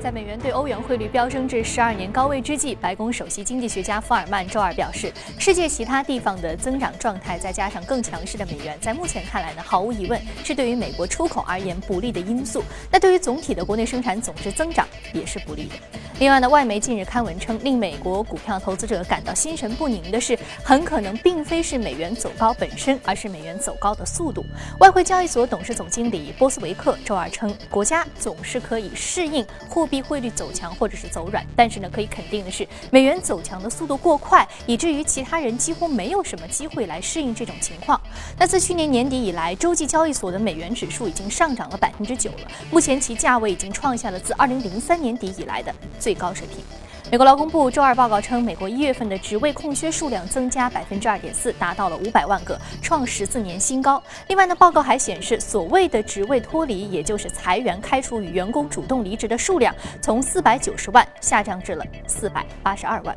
在美元对欧元汇率飙升至十二年高位之际，白宫首席经济学家福尔曼周二表示，世界其他地方的增长状态，再加上更强势的美元，在目前看来呢，毫无疑问是对于美国出口而言不利的因素。那对于总体的国内生产总值增长也是不利的。另外呢，外媒近日刊文称，令美国股票投资者感到心神不宁的是，很可能并非是美元走高本身，而是美元走高的速度。外汇交易所董事总经理波斯维克周二称，国家总是可以适应货币汇率走强或者是走软，但是呢，可以肯定的是，美元走强的速度过快，以至于其他人几乎没有什么机会来适应这种情况。那自去年年底以来，洲际交易所的美元指数已经上涨了百分之九了，目前其价位已经创下了自二零零三年底以来的最。高水平。美国劳工部周二报告称，美国一月份的职位空缺数量增加百分之二点四，达到了五百万个，创十四年新高。另外呢，报告还显示，所谓的职位脱离，也就是裁员、开除与员工主动离职的数量，从四百九十万下降至了四百八十二万。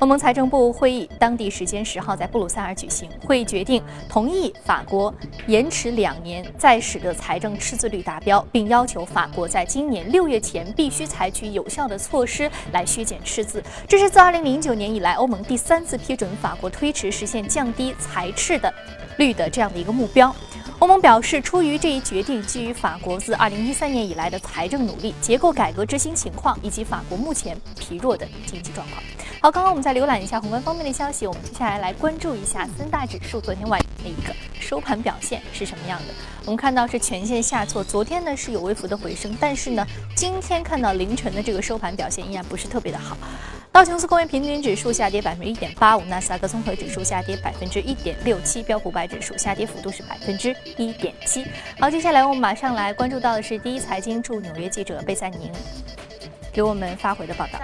欧盟财政部会议当地时间十号在布鲁塞尔举行，会议决定同意法国延迟两年再使得财政赤字率达标，并要求法国在今年六月前必须采取有效的措施来削减。赤字，这是自二零零九年以来欧盟第三次批准法国推迟实现降低财赤的率的这样的一个目标。欧盟表示，出于这一决定，基于法国自二零一三年以来的财政努力、结构改革执行情况以及法国目前疲弱的经济状况。好，刚刚我们再浏览一下宏观方面的消息，我们接下来来关注一下三大指数昨天晚上的一个收盘表现是什么样的。我们看到是全线下挫，昨天呢是有微幅的回升，但是呢，今天看到凌晨的这个收盘表现依然不是特别的好。道琼斯工业平均指数下跌百分之一点八五，纳斯达克综合指数下跌百分之一点六七，标普百指数下跌幅度是百分之一点七。好，接下来我们马上来关注到的是第一财经驻纽约记者贝赛宁给我们发回的报道。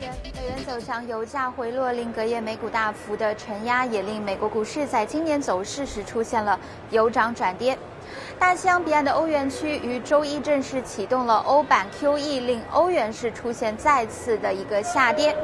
美元走强，油价回落，令隔夜美股大幅的承压，也令美国股市在今年走势时出现了由涨转跌。大西洋彼岸的欧元区于周一正式启动了欧版 QE，令欧元市出现再次的一个下跌。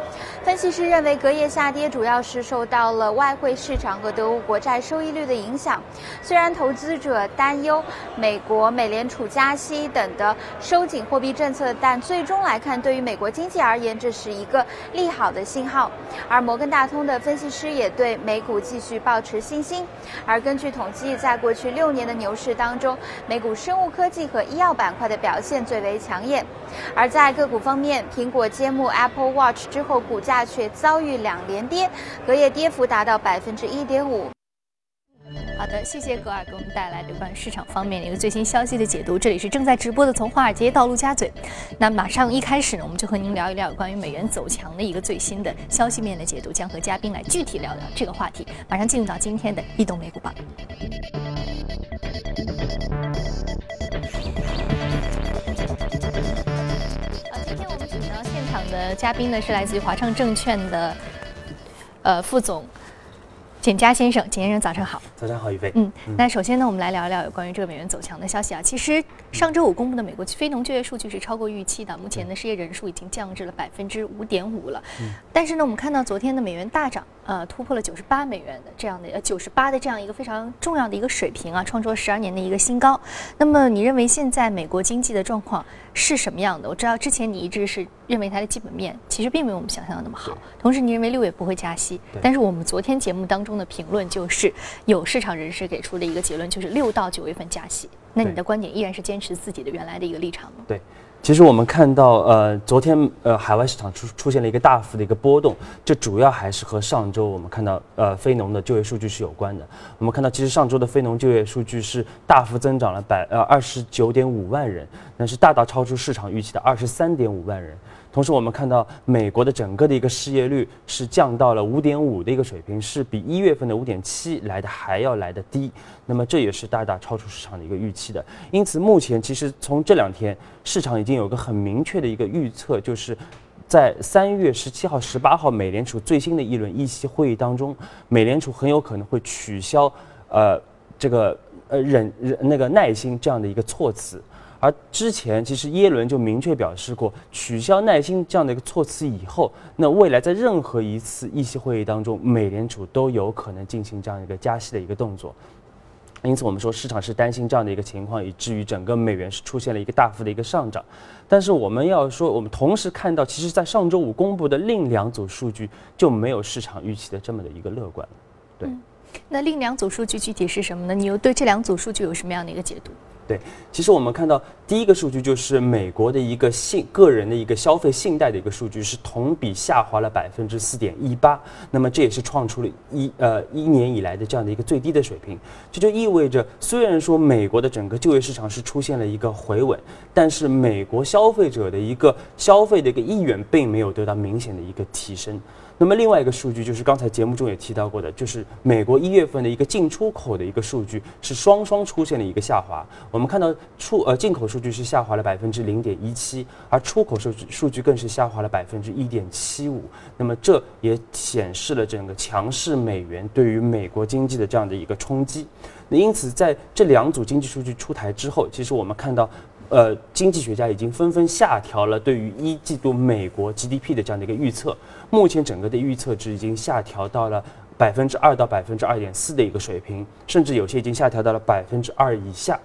分析师认为，隔夜下跌主要是受到了外汇市场和德国国债收益率的影响。虽然投资者担忧美国美联储加息等的收紧货币政策，但最终来看，对于美国经济而言，这是一个利好的信号。而摩根大通的分析师也对美股继续保持信心。而根据统计，在过去六年的牛市当中，中，美股生物科技和医药板块的表现最为抢眼，而在个股方面，苹果揭幕 Apple Watch 之后，股价却遭遇两连跌，隔夜跌幅达到百分之一点五。好的，谢谢格尔给我们带来有关市场方面的一个最新消息的解读。这里是正在直播的从华尔街到陆家嘴。那马上一开始呢，我们就和您聊一聊有关于美元走强的一个最新的消息面的解读，将和嘉宾来具体聊聊这个话题。马上进入到今天的异动美股榜。场的嘉宾呢，是来自于华创证券的呃副总。简佳先生，简先生，早上好。早上好，宇飞。嗯，那首先呢，我们来聊一聊有关于这个美元走强的消息啊。其实上周五公布的美国非农就业数据是超过预期的，目前的失业人数已经降至了百分之五点五了。嗯。但是呢，我们看到昨天的美元大涨，呃，突破了九十八美元的这样的呃九十八的这样一个非常重要的一个水平啊，创出了十二年的一个新高。那么你认为现在美国经济的状况是什么样的？我知道之前你一直是认为它的基本面其实并没有我们想象的那么好，同时你认为六月不会加息，但是我们昨天节目当中。的评论就是有市场人士给出的一个结论，就是六到九月份加息。那你的观点依然是坚持自己的原来的一个立场吗？对，其实我们看到，呃，昨天呃海外市场出出现了一个大幅的一个波动，这主要还是和上周我们看到呃非农的就业数据是有关的。我们看到，其实上周的非农就业数据是大幅增长了百呃二十九点五万人，那是大大超出市场预期的二十三点五万人。同时，我们看到美国的整个的一个失业率是降到了五点五的一个水平，是比一月份的五点七来的还要来的低。那么这也是大大超出市场的一个预期的。因此，目前其实从这两天，市场已经有个很明确的一个预测，就是在三月十七号、十八号美联储最新的一轮议息会议当中，美联储很有可能会取消呃这个呃忍忍那个耐心这样的一个措辞。而之前其实耶伦就明确表示过，取消耐心这样的一个措辞以后，那未来在任何一次议息会议当中，美联储都有可能进行这样一个加息的一个动作。因此我们说市场是担心这样的一个情况，以至于整个美元是出现了一个大幅的一个上涨。但是我们要说，我们同时看到，其实在上周五公布的另两组数据就没有市场预期的这么的一个乐观。对，那另两组数据具体是什么呢？你又对这两组数据有什么样的一个解读？对，其实我们看到第一个数据就是美国的一个信个人的一个消费信贷的一个数据是同比下滑了百分之四点一八，那么这也是创出了一呃一年以来的这样的一个最低的水平。这就意味着，虽然说美国的整个就业市场是出现了一个回稳，但是美国消费者的一个消费的一个意愿并没有得到明显的一个提升。那么另外一个数据就是刚才节目中也提到过的，就是美国一月份的一个进出口的一个数据是双双出现了一个下滑。我们看到出呃进口数据是下滑了百分之零点一七，而出口数据数据更是下滑了百分之一点七五。那么这也显示了整个强势美元对于美国经济的这样的一个冲击。那因此在这两组经济数据出台之后，其实我们看到。呃，经济学家已经纷纷下调了对于一季度美国 GDP 的这样的一个预测。目前整个的预测值已经下调到了百分之二到百分之二点四的一个水平，甚至有些已经下调到了百分之二以下。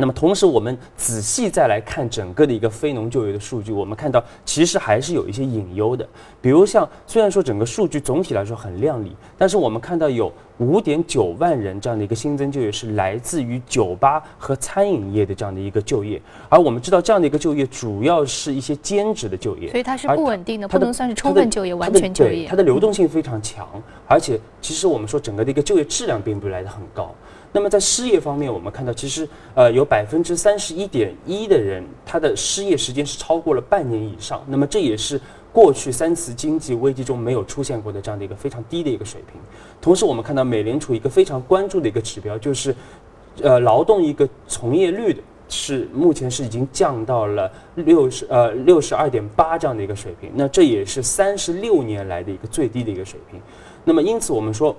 那么同时，我们仔细再来看整个的一个非农就业的数据，我们看到其实还是有一些隐忧的。比如像虽然说整个数据总体来说很靓丽，但是我们看到有五点九万人这样的一个新增就业是来自于酒吧和餐饮业的这样的一个就业，而我们知道这样的一个就业主要是一些兼职的就业，所以它是不稳定的，不能算是充分就业、完全就业。它的流动性非常强，而且其实我们说整个的一个就业质量并不来得很高。那么在失业方面，我们看到其实呃有百分之三十一点一的人，他的失业时间是超过了半年以上。那么这也是过去三次经济危机中没有出现过的这样的一个非常低的一个水平。同时，我们看到美联储一个非常关注的一个指标，就是呃劳动一个从业率的是目前是已经降到了六十呃六十二点八这样的一个水平。那这也是三十六年来的一个最低的一个水平。那么因此我们说。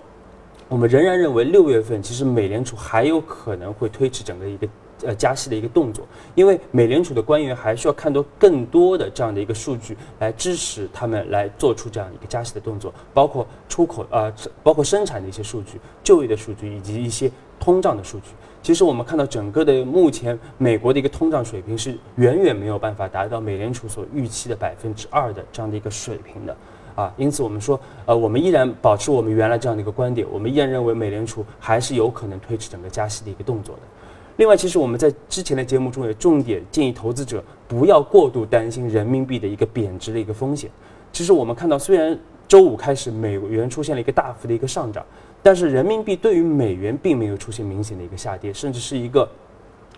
我们仍然认为六月份其实美联储还有可能会推迟整个一个呃加息的一个动作，因为美联储的官员还需要看到更多的这样的一个数据来支持他们来做出这样一个加息的动作，包括出口啊，包括生产的一些数据、就业的数据以及一些通胀的数据。其实我们看到整个的目前美国的一个通胀水平是远远没有办法达到美联储所预期的百分之二的这样的一个水平的。啊，因此我们说，呃，我们依然保持我们原来这样的一个观点，我们依然认为美联储还是有可能推迟整个加息的一个动作的。另外，其实我们在之前的节目中也重点建议投资者不要过度担心人民币的一个贬值的一个风险。其实我们看到，虽然周五开始美元出现了一个大幅的一个上涨，但是人民币对于美元并没有出现明显的一个下跌，甚至是一个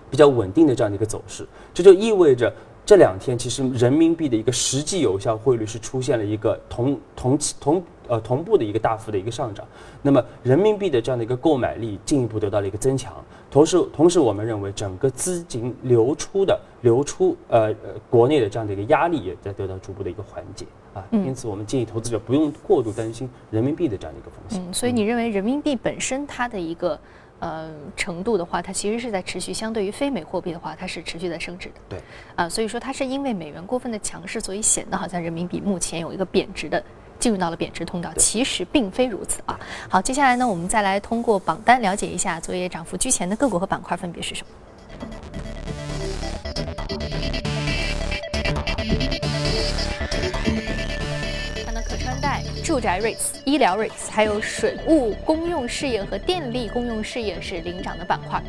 比较稳定的这样的一个走势。这就意味着。这两天其实人民币的一个实际有效汇率是出现了一个同同期同呃同步的一个大幅的一个上涨，那么人民币的这样的一个购买力进一步得到了一个增强，同时同时我们认为整个资金流出的流出呃呃国内的这样的一个压力也在得到逐步的一个缓解啊，因此我们建议投资者不用过度担心人民币的这样的一个风险。嗯，所以你认为人民币本身它的一个。呃，程度的话，它其实是在持续；相对于非美货币的话，它是持续在升值的。对，啊，所以说它是因为美元过分的强势，所以显得好像人民币目前有一个贬值的，进入到了贬值通道。其实并非如此啊。好，接下来呢，我们再来通过榜单了解一下昨夜涨幅居前的个股和板块分别是什么。住宅 REITs、医疗 REITs，还有水务公用事业和电力公用事业是领涨的板块。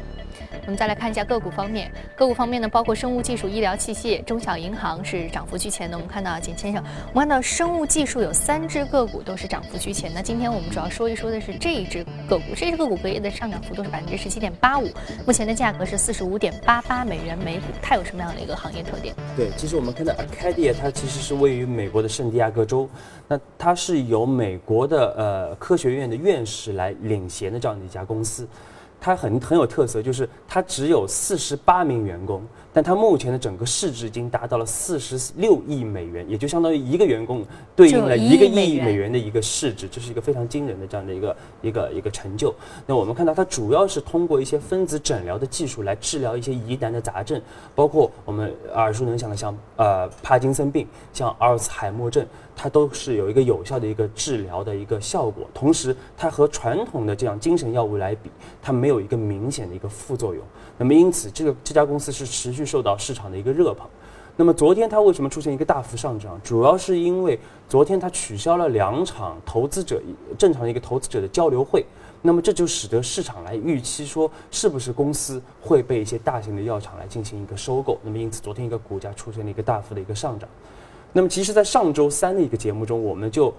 我们再来看一下个股方面，个股方面呢，包括生物技术、医疗器械、中小银行是涨幅居前的。我们看到简先生，我们看到生物技术有三只个股都是涨幅居前。那今天我们主要说一说的是这一只个股，这只个股隔夜的上涨幅度是百分之十七点八五，目前的价格是四十五点八八美元每股。它有什么样的一个行业特点？对，其实我们看到 Acadia 它其实是位于美国的圣地亚哥州，那它是由美国的呃科学院的院士来领衔的这样的一家公司。它很很有特色，就是它只有四十八名员工，但它目前的整个市值已经达到了四十六亿美元，也就相当于一个员工对应了一个亿美元的一个市值，这是一个非常惊人的这样的一个一个一个成就。那我们看到它主要是通过一些分子诊疗的技术来治疗一些疑难的杂症，包括我们耳熟能详的像呃帕金森病、像阿尔茨海默症。它都是有一个有效的一个治疗的一个效果，同时它和传统的这样精神药物来比，它没有。有一个明显的一个副作用。那么因此，这个这家公司是持续受到市场的一个热捧。那么昨天它为什么出现一个大幅上涨？主要是因为昨天它取消了两场投资者正常的一个投资者的交流会。那么这就使得市场来预期说，是不是公司会被一些大型的药厂来进行一个收购？那么因此，昨天一个股价出现了一个大幅的一个上涨。那么其实，在上周三的一个节目中，我们就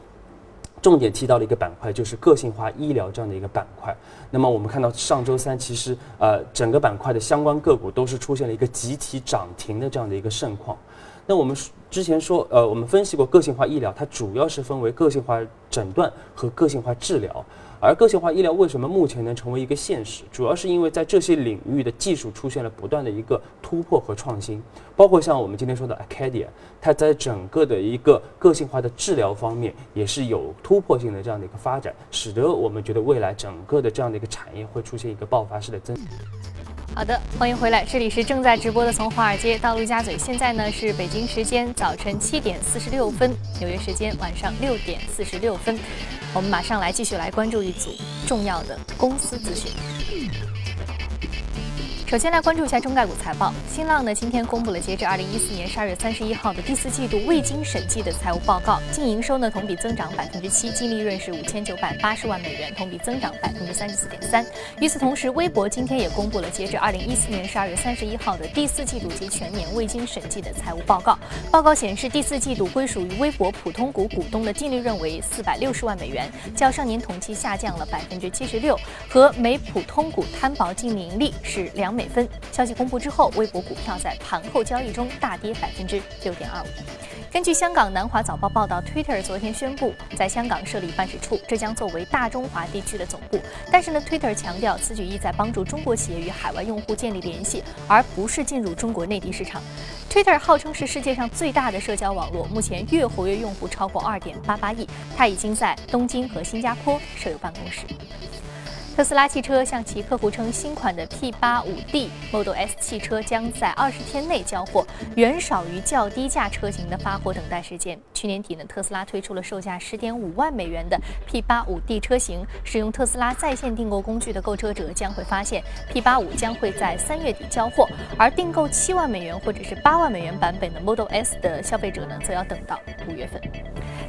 重点提到了一个板块，就是个性化医疗这样的一个板块。那么我们看到上周三，其实呃整个板块的相关个股都是出现了一个集体涨停的这样的一个盛况。那我们之前说，呃，我们分析过个性化医疗，它主要是分为个性化诊断和个性化治疗。而个性化医疗为什么目前能成为一个现实？主要是因为在这些领域的技术出现了不断的一个突破和创新，包括像我们今天说的 Acadia，它在整个的一个个性化的治疗方面也是有突破性的这样的一个发展，使得我们觉得未来整个的这样的一个产业会出现一个爆发式的增。好的，欢迎回来，这里是正在直播的从华尔街到陆家嘴，现在呢是北京时间早晨七点四十六分，纽约时间晚上六点四十六分，我们马上来继续来关注一组重要的公司资讯。首先来关注一下中概股财报。新浪呢今天公布了截至二零一四年十二月三十一号的第四季度未经审计的财务报告，净营收呢同比增长百分之七，净利润是五千九百八十万美元，同比增长百分之三十四点三。与此同时，微博今天也公布了截至二零一四年十二月三十一号的第四季度及全年未经审计的财务报告。报告显示，第四季度归属于微博普通股股东的净利润为四百六十万美元，较上年同期下降了百分之七十六，和每普通股摊薄净盈利是两美。分消息公布之后，微博股票在盘后交易中大跌百分之六点二五。根据香港南华早报报道，Twitter 昨天宣布在香港设立办事处，这将作为大中华地区的总部。但是呢，Twitter 强调此举意在帮助中国企业与海外用户建立联系，而不是进入中国内地市场。Twitter 号称是世界上最大的社交网络，目前月活跃用户超过二点八八亿。它已经在东京和新加坡设有办公室。特斯拉汽车向其客户称，新款的 P85D Model S 汽车将在二十天内交货，远少于较低价车型的发货等待时间。去年底呢，特斯拉推出了售价十点五万美元的 P85D 车型，使用特斯拉在线订购工具的购车者将会发现，P85 将会在三月底交货，而订购七万美元或者是八万美元版本的 Model S 的消费者呢，则要等到五月份。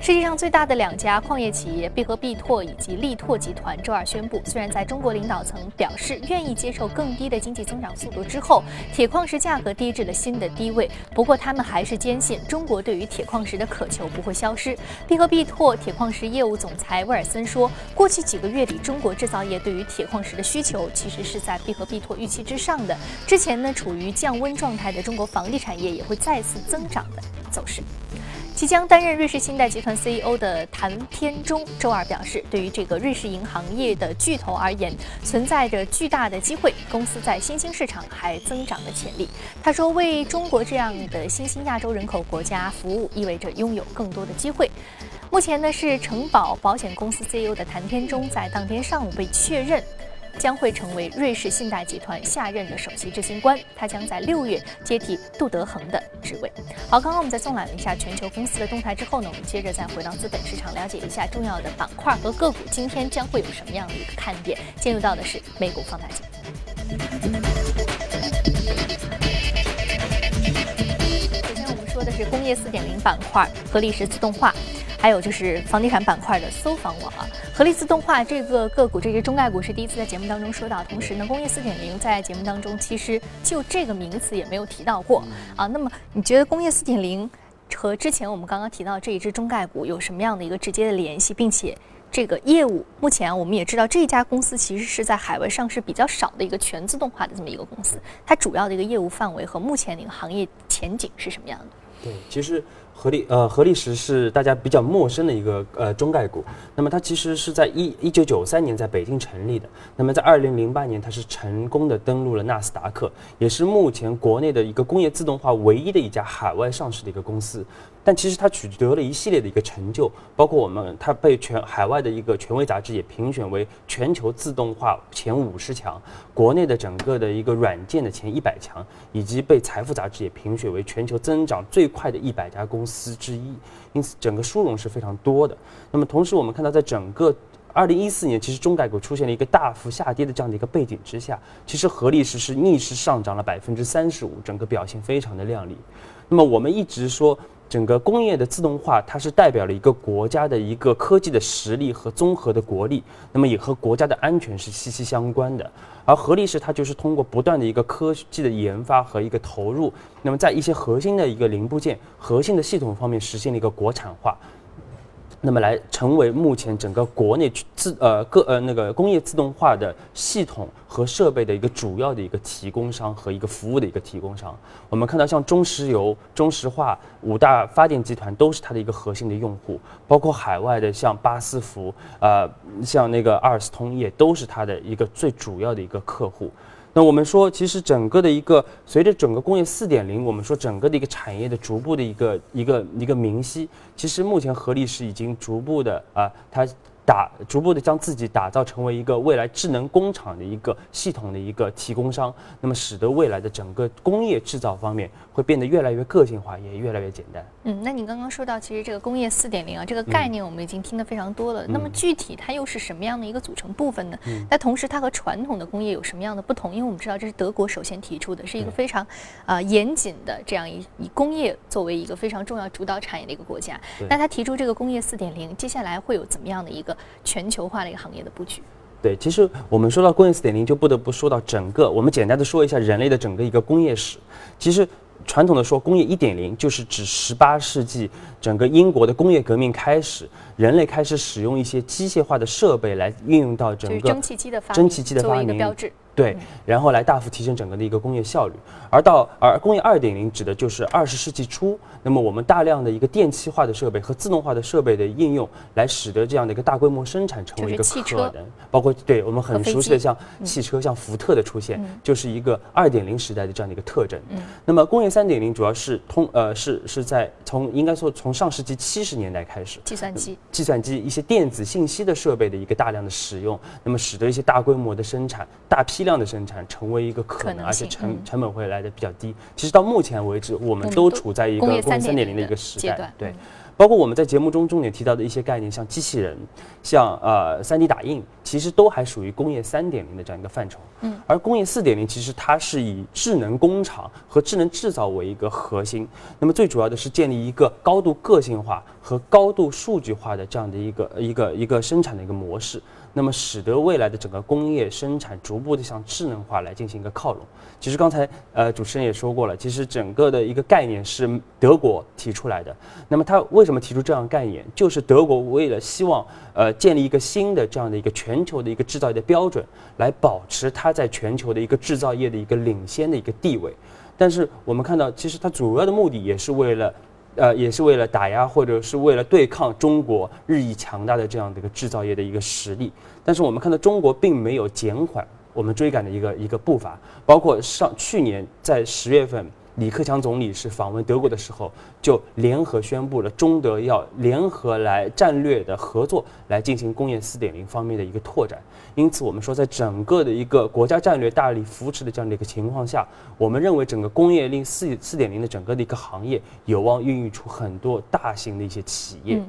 世界上最大的两家矿业企业必和必拓以及力拓集团周二宣布，虽然在中国领导层表示愿意接受更低的经济增长速度之后，铁矿石价格跌至了新的低位。不过，他们还是坚信中国对于铁矿石的渴求不会消失。必和必拓铁矿石业务总裁威尔森说：“过去几个月里，中国制造业对于铁矿石的需求其实是在必和必拓预期之上的。之前呢，处于降温状态的中国房地产业也会再次增长的走势。”即将担任瑞士信贷集团 CEO 的谭天中周二表示，对于这个瑞士银行业的巨头而言，存在着巨大的机会。公司在新兴市场还增长的潜力。他说：“为中国这样的新兴亚洲人口国家服务，意味着拥有更多的机会。”目前呢，是城保保险公司 CEO 的谭天中在当天上午被确认。将会成为瑞士信贷集团下任的首席执行官，他将在六月接替杜德恒的职位。好，刚刚我们在纵览了一下全球公司的动态之后呢，我们接着再回到资本市场，了解一下重要的板块和个股今天将会有什么样的一个看点。进入到的是美股放大镜。首先我们说的是工业四点零板块和历史自动化。还有就是房地产板块的搜房网啊，合力自动化这个个股，这些中概股是第一次在节目当中说到。同时呢，工业四点零在节目当中其实就这个名词也没有提到过啊。那么你觉得工业四点零和之前我们刚刚提到这一只中概股有什么样的一个直接的联系，并且这个业务目前我们也知道这家公司其实是在海外上市比较少的一个全自动化的这么一个公司，它主要的一个业务范围和目前的一个行业前景是什么样的？对，其实。合力呃，合力石是大家比较陌生的一个呃中概股。那么它其实是在一一九九三年在北京成立的。那么在二零零八年，它是成功的登陆了纳斯达克，也是目前国内的一个工业自动化唯一的一家海外上市的一个公司。但其实它取得了一系列的一个成就，包括我们它被全海外的一个权威杂志也评选为全球自动化前五十强，国内的整个的一个软件的前一百强，以及被财富杂志也评选为全球增长最快的一百家公司之一。因此，整个殊荣是非常多的。那么同时，我们看到在整个二零一四年其实中概股出现了一个大幅下跌的这样的一个背景之下，其实合力时是逆势上涨了百分之三十五，整个表现非常的亮丽。那么我们一直说。整个工业的自动化，它是代表了一个国家的一个科技的实力和综合的国力，那么也和国家的安全是息息相关的。而合力是它就是通过不断的一个科技的研发和一个投入，那么在一些核心的一个零部件、核心的系统方面实现了一个国产化。那么来成为目前整个国内自呃各呃那个工业自动化的系统和设备的一个主要的一个提供商和一个服务的一个提供商。我们看到像中石油、中石化五大发电集团都是它的一个核心的用户，包括海外的像巴斯夫呃像那个阿尔斯通也都是它的一个最主要的一个客户。那我们说，其实整个的一个随着整个工业四点零，我们说整个的一个产业的逐步的一个一个一个明晰，其实目前合力是已经逐步的啊，它。打逐步的将自己打造成为一个未来智能工厂的一个系统的一个提供商，那么使得未来的整个工业制造方面会变得越来越个性化，也越来越简单。嗯，那你刚刚说到，其实这个工业四点零啊，这个概念我们已经听得非常多了。那么具体它又是什么样的一个组成部分呢？那同时它和传统的工业有什么样的不同？因为我们知道这是德国首先提出的，是一个非常啊严谨的这样一以工业作为一个非常重要主导产业的一个国家。那他提出这个工业四点零，接下来会有怎么样的一个？全球化的一个行业的布局，对，其实我们说到工业四点零，就不得不说到整个，我们简单的说一下人类的整个一个工业史。其实传统的说工业一点零，就是指十八世纪整个英国的工业革命开始，人类开始使用一些机械化的设备来运用到整个蒸汽机的发蒸汽机的发明标志。对，然后来大幅提升整个的一个工业效率，而到而工业二点零指的就是二十世纪初，那么我们大量的一个电气化的设备和自动化的设备的应用，来使得这样的一个大规模生产成为一个可能，包括对我们很熟悉的像汽车、像福特的出现，就是一个二点零时代的这样的一个特征。那么工业三点零主要是通呃是是在从应该说从上世纪七十年代开始，计算机、计算机一些电子信息的设备的一个大量的使用，那么使得一些大规模的生产、大批。量的生产成为一个可能，而且成成本会来的比较低。其实到目前为止，我们都处在一个工业三点零的一个时代。对，包括我们在节目中重点提到的一些概念，像机器人，像呃三 D 打印，其实都还属于工业三点零的这样一个范畴。嗯，而工业四点零其实它是以智能工厂和智能制造为一个核心，那么最主要的是建立一个高度个性化和高度数据化的这样的一个一个一个生产的一个模式。那么使得未来的整个工业生产逐步的向智能化来进行一个靠拢。其实刚才呃主持人也说过了，其实整个的一个概念是德国提出来的。那么他为什么提出这样概念？就是德国为了希望呃建立一个新的这样的一个全球的一个制造业的标准，来保持它在全球的一个制造业的一个领先的一个地位。但是我们看到，其实它主要的目的也是为了。呃，也是为了打压或者是为了对抗中国日益强大的这样的一个制造业的一个实力，但是我们看到中国并没有减缓我们追赶的一个一个步伐，包括上去年在十月份。李克强总理是访问德国的时候，就联合宣布了中德要联合来战略的合作，来进行工业四点零方面的一个拓展。因此，我们说，在整个的一个国家战略大力扶持的这样的一个情况下，我们认为整个工业令四四点零的整个的一个行业有望孕育出很多大型的一些企业。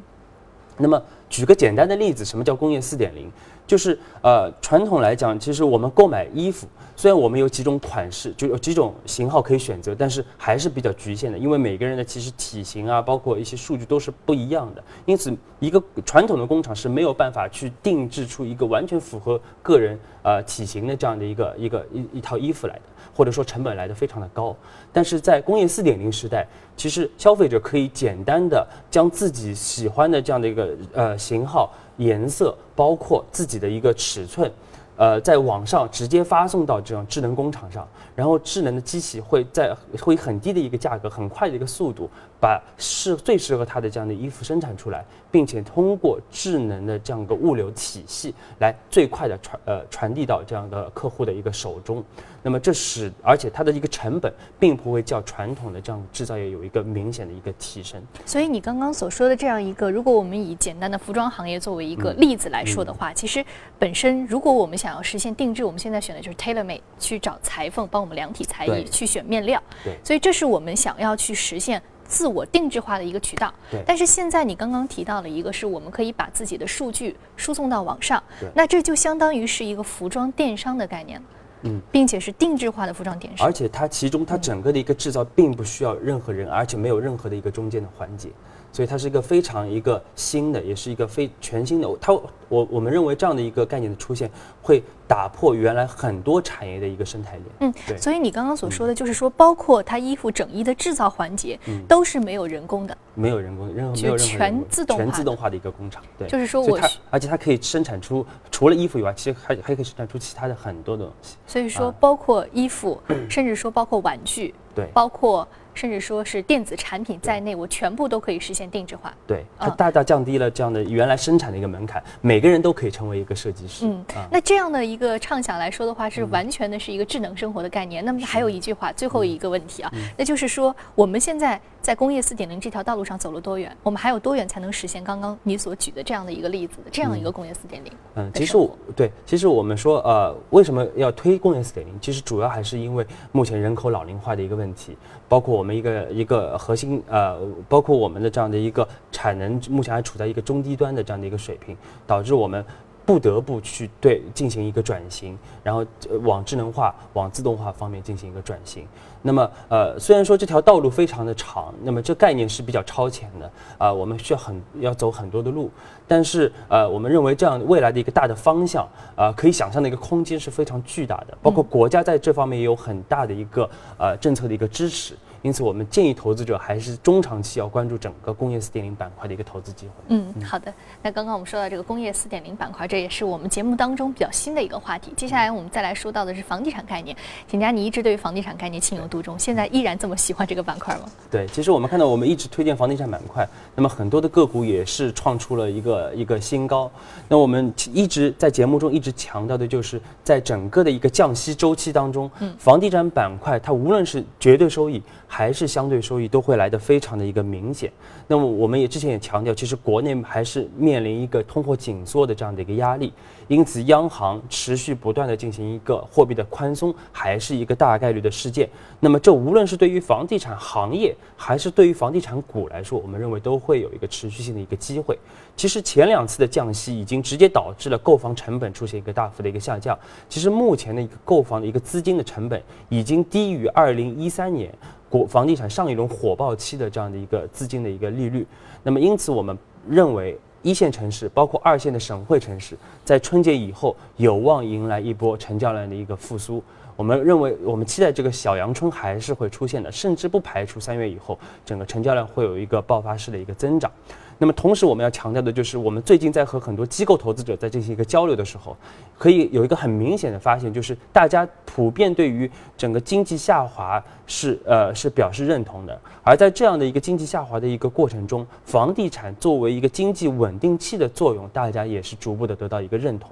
那么，举个简单的例子，什么叫工业四点零？就是呃，传统来讲，其实我们购买衣服，虽然我们有几种款式，就有几种型号可以选择，但是还是比较局限的，因为每个人的其实体型啊，包括一些数据都是不一样的，因此一个传统的工厂是没有办法去定制出一个完全符合个人呃体型的这样的一个一个一一套衣服来的，或者说成本来的非常的高。但是在工业四点零时代，其实消费者可以简单的将自己喜欢的这样的一个呃型号。颜色包括自己的一个尺寸，呃，在网上直接发送到这种智能工厂上，然后智能的机器会在会很低的一个价格，很快的一个速度，把适最适合它的这样的衣服生产出来，并且通过智能的这样一个物流体系来最快的传呃传递到这样的客户的一个手中。那么这使，而且它的一个成本并不会较传统的这样制造业有一个明显的一个提升。所以你刚刚所说的这样一个，如果我们以简单的服装行业作为一个例子来说的话，其实本身如果我们想要实现定制，我们现在选的就是 tailor made，去找裁缝帮我们量体裁衣，去选面料。对。所以这是我们想要去实现。自我定制化的一个渠道。对但是现在你刚刚提到了一个，是我们可以把自己的数据输送到网上对，那这就相当于是一个服装电商的概念了。嗯，并且是定制化的服装电商而。且它其中它整个的一个制造并不需要任何人，而且没有任何的一个中间的环节，所以它是一个非常一个新的，也是一个非全新的。它我我们认为这样的一个概念的出现，会打破原来很多产业的一个生态链。嗯，对所以你刚刚所说的就是说，包括它衣服整衣的制造环节，都是没有人工的。没有人工，任何没有任何全自动化全自动化的一个工厂，对，就是说我而且它可以生产出除了衣服以外，其实还还可以生产出其他的很多的东西。所以说，啊包括衣服，甚至说包括玩具，对包括甚至说是电子产品在内，我全部都可以实现定制化。对，它嗯大大降低了这样的原来生产的一个门槛，每个人都可以成为一个设计师。嗯啊，那这样的一个畅想来说的话，是完全的是一个智能生活的概念。那么还有一句话，最后一个问题啊，那就是说我们现在在工业四点零这条道路上走了多远？我们还有多远才能实现刚刚你所举的这样的一个例子，这样一个工业四点零？嗯，其实我对，其实我们说呃，为什么要推工业四点零？其实主要还是因为目前人口老龄化的一个问题，包括我我们一个一个核心呃，包括我们的这样的一个产能目前还处在一个中低端的这样的一个水平，导致我们。不得不去对进行一个转型，然后往智能化、往自动化方面进行一个转型。那么呃，虽然说这条道路非常的长，那么这概念是比较超前的啊、我们需要很要走很多的路，但是呃，我们认为这样未来的一个大的方向啊、可以想象的一个空间是非常巨大的，包括国家在这方面也有很大的一个呃政策的一个支持。因此，我们建议投资者还是中长期要关注整个工业四点零板块的一个投资机会。嗯，好的。那刚刚我们说到这个工业四点零板块，这也是我们节目当中比较新的一个话题。接下来我们再来说到的是房地产概念。景佳，你一直对于房地产概念情有独钟，现在依然这么喜欢这个板块吗？对，其实我们看到，我们一直推荐房地产板块，那么很多的个股也是创出了一个一个新高。那我们一直在节目中一直强调的就是，在整个的一个降息周期当中，房地产板块它无论是绝对收益还是相对收益，都会来得非常的一个明显。那么我们也之前也强调，其实国内还是面临一个通货紧缩的这样的一个压力，因此央行持续不断的进行一个货币的宽松，还是一个大概率的事件。那么这无论是对于房地产行业，还是对于房地产股来说，我们认为都会有一个持续性的一个机会。其实前两次的降息已经直接导致了购房成本出现一个大幅的一个下降。其实目前的一个购房的一个资金的成本已经低于二零一三年国房地产上一轮火爆期的这样的一个资金的一个利率。那么因此我们认为。一线城市，包括二线的省会城市，在春节以后有望迎来一波成交量的一个复苏。我们认为，我们期待这个小阳春还是会出现的，甚至不排除三月以后整个成交量会有一个爆发式的一个增长。那么同时，我们要强调的就是，我们最近在和很多机构投资者在进行一个交流的时候，可以有一个很明显的发现，就是大家普遍对于整个经济下滑是呃是表示认同的。而在这样的一个经济下滑的一个过程中，房地产作为一个经济稳定器的作用，大家也是逐步的得到一个认同。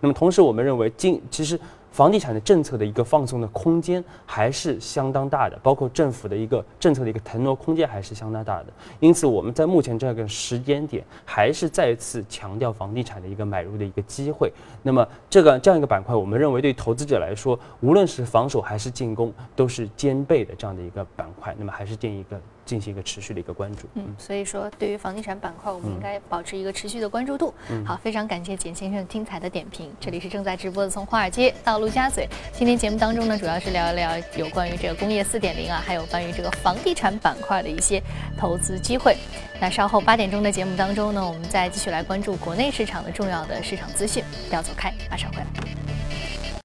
那么同时，我们认为经其实房地产的政策的一个放松的空间还是相当大的，包括政府的一个政策的一个腾挪空间还是相当大的。因此，我们在目前这样一个时间点，还是再次强调房地产的一个买入的一个机会。那么，这个这样一个板块，我们认为对投资者来说，无论是防守还是进攻，都是兼备的这样的一个板块。那么，还是建议一个进行一个持续的一个关注。嗯，所以说对于房地产板块，我们应该保持一个持续的关注度。好，非常感谢简先生精彩的点评。这里是正在直播的从华尔街到陆家嘴。今天节目当中呢，主要是聊一聊有关于这个工业四点零啊，还有关于这个房地产板块的一些投资机会。那稍后八点钟的节目当中呢，我们再继续来关注国内市场的重要的市场资讯。不要走开，马上回来。